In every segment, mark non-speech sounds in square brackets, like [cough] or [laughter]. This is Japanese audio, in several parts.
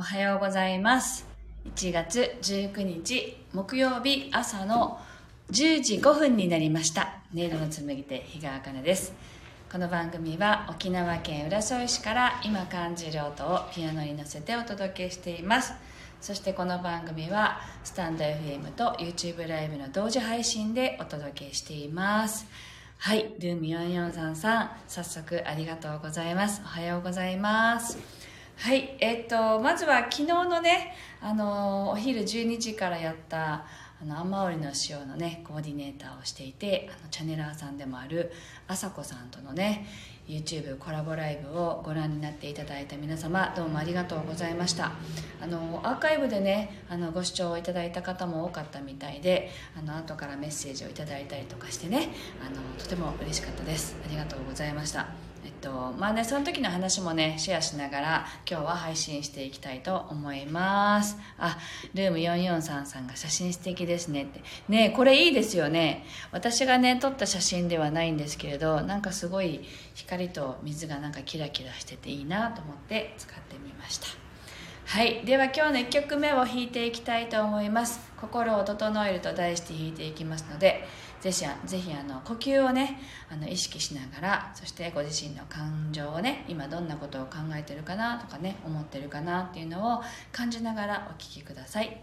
おはようございます。1月19日木曜日朝の10時5分になりました。音色の紡手日川茜です。この番組は沖縄県浦添市から今感じる音をピアノに乗せてお届けしています。そしてこの番組はスタンド FM と YouTube ライブの同時配信でお届けしています。はい、ルーム4433さん、早速ありがとうございます。おはようございます。はい、えっと、まずは昨日のね、あの、お昼12時からやった、あの、雨織の塩のね、コーディネーターをしていて、あの、チャネラーさんでもある、あさこさんとのね、YouTube コラボライブをご覧になっていただいた皆様、どうもありがとうございました。あの、アーカイブでね、あの、ご視聴いただいた方も多かったみたいで、あの、後からメッセージをいただいたりとかしてね、あの、とても嬉しかったです。ありがとうございました。えっと、まあね、その時の話もね、シェアしながら、今日は配信していきたいと思います。あ、ルーム443さんが写真素敵ですねって。ねこれいいですよね。私がね、撮った写真ではないんですけれど、なんかすごい光と水がなんかキラキラしてていいなと思って使ってみました。はい。では今日の1曲目を弾いていきたいと思います。心を整えると題して弾いていきますので、ぜひ、ぜひあの呼吸をね、あの意識しながら、そしてご自身の感情をね、今どんなことを考えてるかなとかね、思ってるかなっていうのを感じながらお聴きください。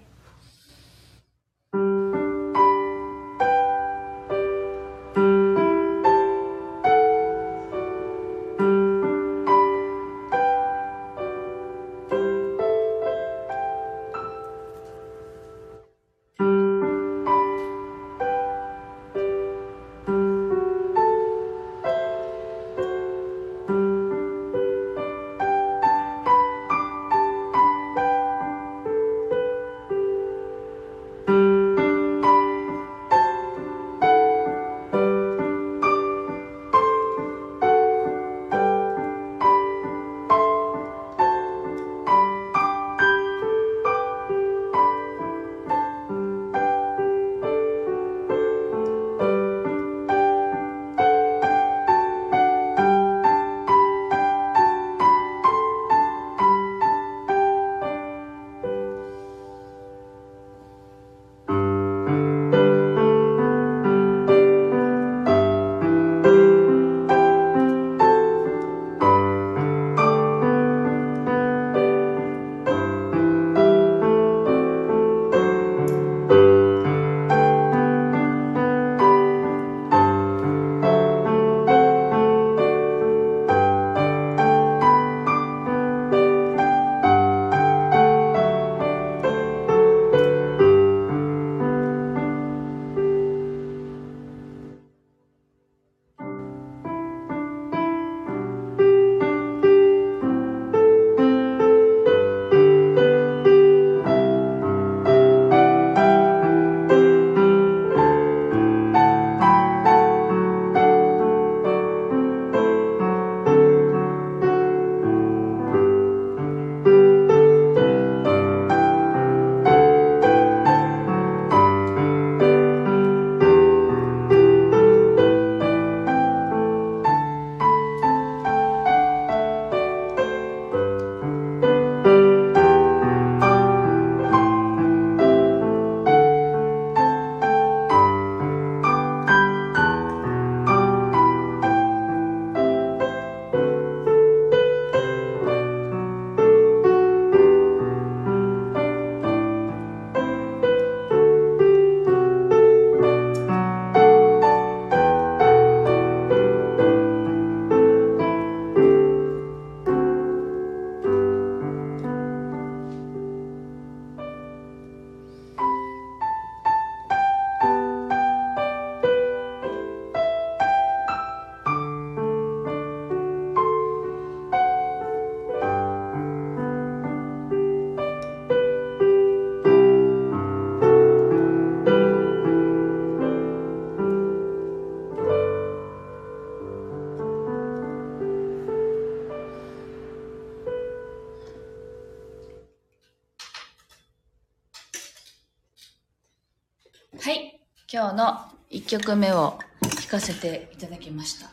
はい。今日の1曲目を弾かせていただきました。は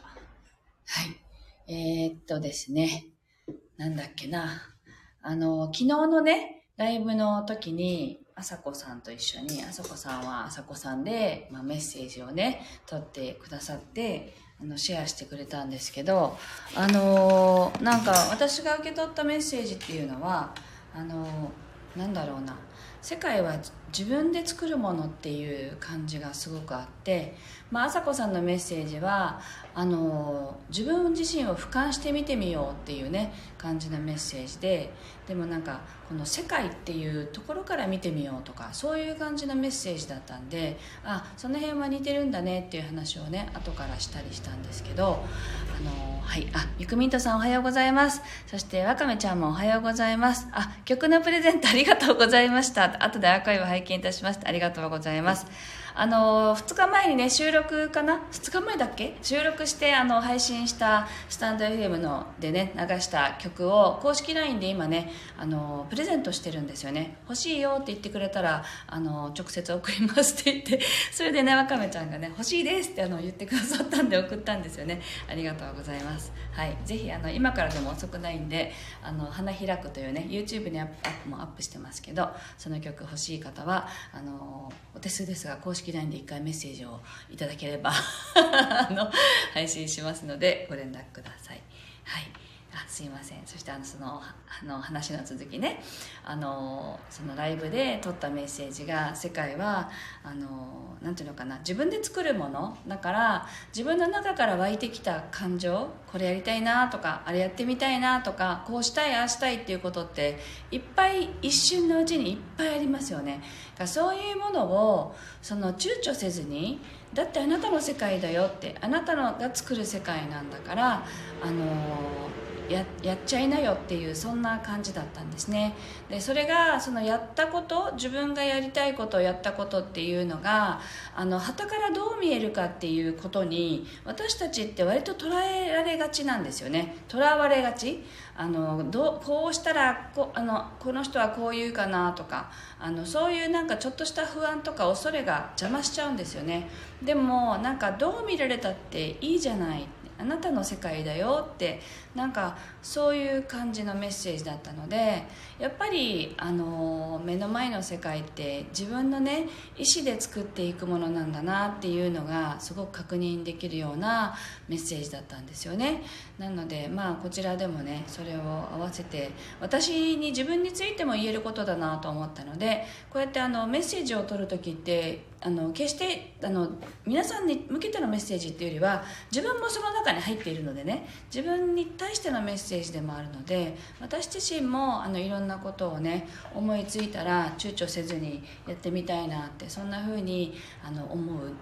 い。えー、っとですね。なんだっけな。あの、昨日のね、ライブの時に、あさこさんと一緒に、あさこさんはあさこさんで、まあ、メッセージをね、取ってくださって、あの、シェアしてくれたんですけど、あのー、なんか私が受け取ったメッセージっていうのは、あのー、なんだろうな、世界は自分で作るものっていう感じがすごくあって、まあ、朝子さんのメッセージはあの自分自身を俯瞰してみてみようっていうね感じのメッセージででもなんかこの世界っていうところから見てみようとかそういう感じのメッセージだったんであその辺は似てるんだねっていう話をね後からしたりしたんですけどあのはいあゆくみんとさんおはようございます。そしてわかめちゃんもおはようございます。あ曲のプレゼントありがとうございました。後でアーカイブ拝見いたしましたありがとうございます。あの2日前にね収録かな？2日前だっけ？収録してあの配信したスタンド FM のでね流した曲を公式 LINE で今ねあのプレゼントしてるんですよね。欲しいよって言ってくれたらあの直接送りますって言って [laughs] それでねわかめちゃんがね欲しいですってあの言ってくださったんで送ったんですよね。ありがとうございます。はい。ぜひあの今からでも遅くないんであの花開くというね YouTube にアップもアップしてますけどその曲欲しい方はあのお手数ですが公式式 LINE で1回メッセージをいただければ [laughs] あの配信しますのでご連絡ください。はいあすいません。そしてあのそのあの話の続きね。あのそのライブで撮ったメッセージが世界はあのなんていうのかな。自分で作るもの。だから自分の中から湧いてきた感情。これやりたいなとかあれやってみたいなとかこうしたいああしたいっていうことっていっぱい一瞬のうちにいっぱいありますよね。だそういうものをその躊躇せずにだってあなたの世界だよってあなたのが作る世界なんだからあのややっちゃいなよっていうそんな感じだったんですね。でそれがそのやったこと自分がやりたいことをやったことっていうのがあの旗からどう見えるかっていうことに私たちって割と捉えられがちなんですよね。とらわれがち。あのどこうしたらこあのこの人はこう言うかなとかあのそういうなんかちょっとした不安とか恐れが邪魔しちゃうんですよね。でもなんかどう見られたっていいじゃない。あなたの世界だよってなんかそういう感じのメッセージだったのでやっぱりあの目の前の世界って自分のね意思で作っていくものなんだなっていうのがすごく確認できるようなメッセージだったんですよね。なのでまあこちらでもねそれを合わせて私に自分についても言えることだなと思ったのでこうやってあのメッセージを取る時ってあの決してあの皆さんに向けてのメッセージっていうよりは自分もその中に入っているのでね自分に対してのメッセージでもあるので私自身もあのいろんなことをね思いついたら躊躇せずにやってみたいなってそんな風にあの思う思う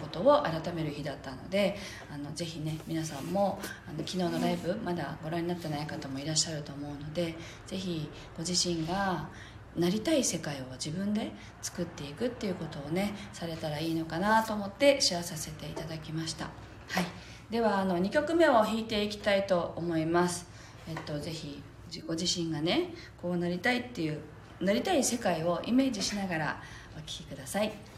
ことを改める日だったのであのぜひね皆さんもあの昨日のライブまだご覧になってない方もいらっしゃると思うのでぜひご自身がなりたい世界を自分で作っていくっていうことをねされたらいいのかなと思ってシェアさせていただきました。はい。ではあの2曲目を弾いていきたいと思います。えっとぜひご自身がねこうなりたいっていうなりたい世界をイメージしながらお聴きください。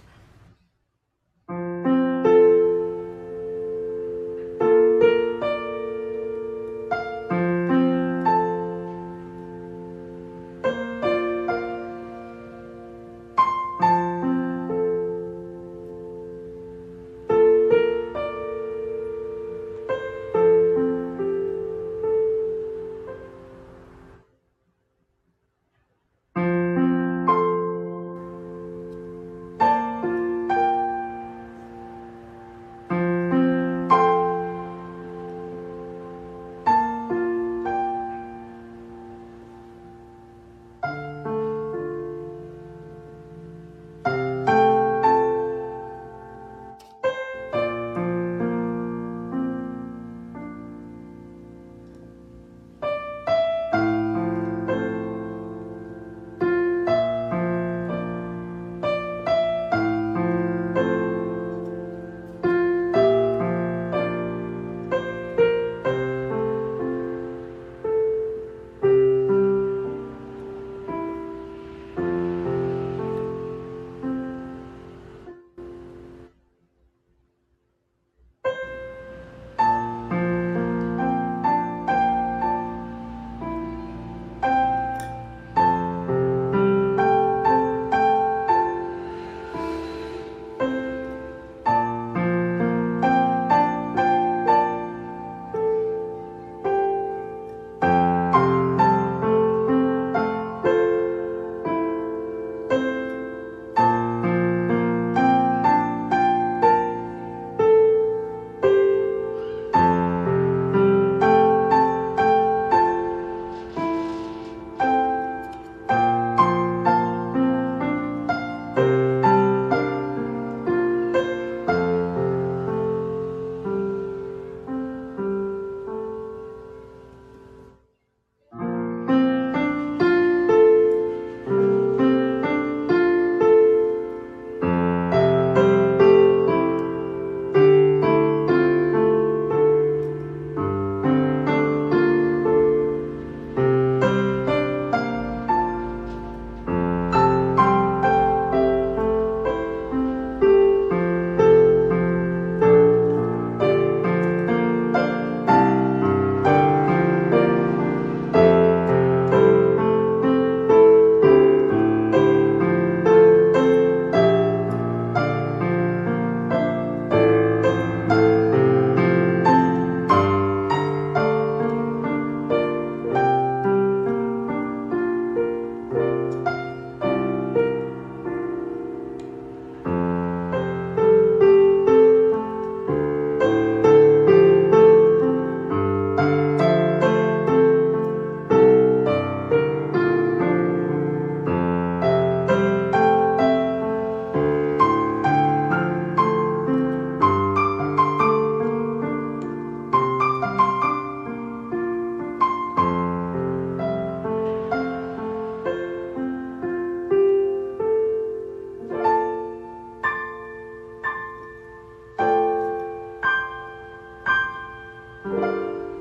Música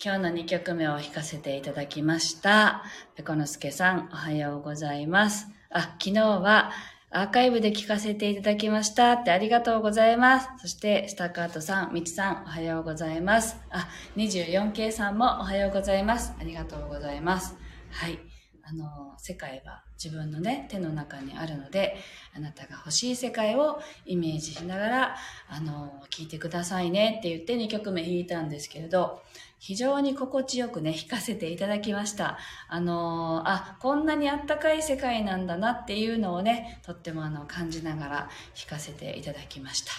今日の2曲目を弾かせていただきました。ペコノスケさん、おはようございます。あ、昨日はアーカイブで聞かせていただきましたってありがとうございます。そして、スタカートさん、みちさん、おはようございます。あ、24K さんもおはようございます。ありがとうございます。はい。あの、世界は自分のね、手の中にあるので、あなたが欲しい世界をイメージしながら、あの、聞いてくださいねって言って2曲目弾いたんですけれど、非常に心地よくね、弾かせていただきました。あのあ、こんなにあったかい世界なんだなっていうのをね、とってもあの、感じながら弾かせていただきました。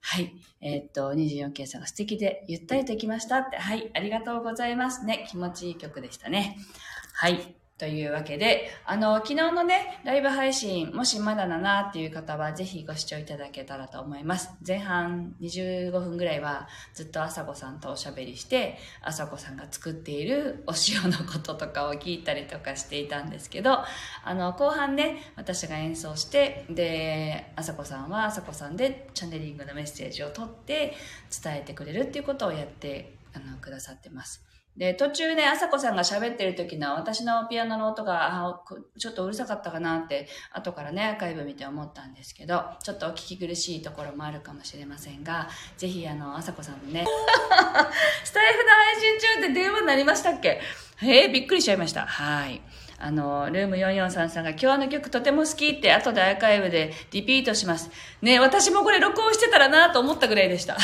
はい。えー、っと、24K さんが素敵でゆったりときましたって。はい。ありがとうございますね。気持ちいい曲でしたね。はい。というわけで、あの、昨日のね、ライブ配信、もしまだだなっていう方は、ぜひご視聴いただけたらと思います。前半25分ぐらいは、ずっとあさこさんとおしゃべりして、あさこさんが作っているお塩のこととかを聞いたりとかしていたんですけど、あの、後半ね、私が演奏して、で、あさこさんはあさこさんでチャネリングのメッセージを取って伝えてくれるっていうことをやってあのくださってます。で、途中ね、あさこさんが喋ってる時の私のピアノの音が、ちょっとうるさかったかなって、後からね、アーカイブ見て思ったんですけど、ちょっとお聞き苦しいところもあるかもしれませんが、ぜひ、あの、あさこさんのね、[laughs] スタイフの配信中って電話になりましたっけ？ええ、びっくりしちゃいました。はい。あの、ルーム4433が今日の曲とても好きって後でアーカイブでリピートします。ね、私もこれ録音してたらなと思ったぐらいでした。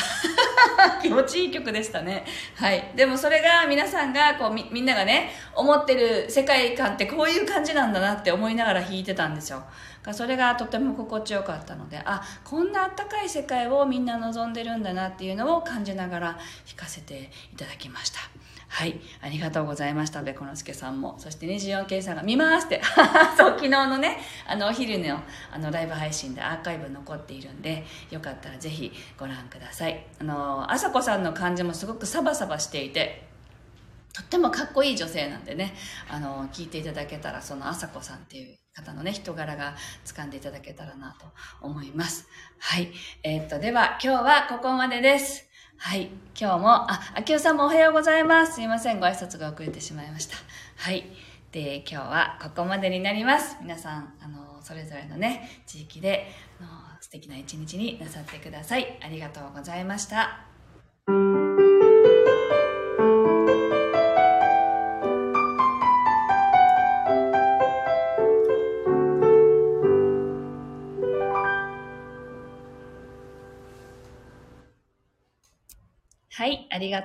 [laughs] 気持ちいい曲でしたね。はい。でもそれが皆さんが、こうみ、みんながね、思ってる世界観ってこういう感じなんだなって思いながら弾いてたんですよ。それがとても心地よかったので、あ、こんなあったかい世界をみんな望んでるんだなっていうのを感じながら弾かせていただきました。はい。ありがとうございました。べこのすけさんも。そして 24K さんが見ますって。[laughs] そう、昨日のね、あの、お昼の、あの、ライブ配信でアーカイブ残っているんで、よかったらぜひご覧ください。あの、あさこさんの感じもすごくサバサバしていて、とってもかっこいい女性なんでね、あの、聞いていただけたら、そのあさこさんっていう方のね、人柄が掴んでいただけたらなと思います。はい。えー、っと、では、今日はここまでです。はい。今日も、あ、あきおさんもおはようございます。すいません。ご挨拶が遅れてしまいました。はい。で、今日はここまでになります。皆さん、あの、それぞれのね、地域で、あの、素敵な一日になさってください。ありがとうございました。はい、ありが。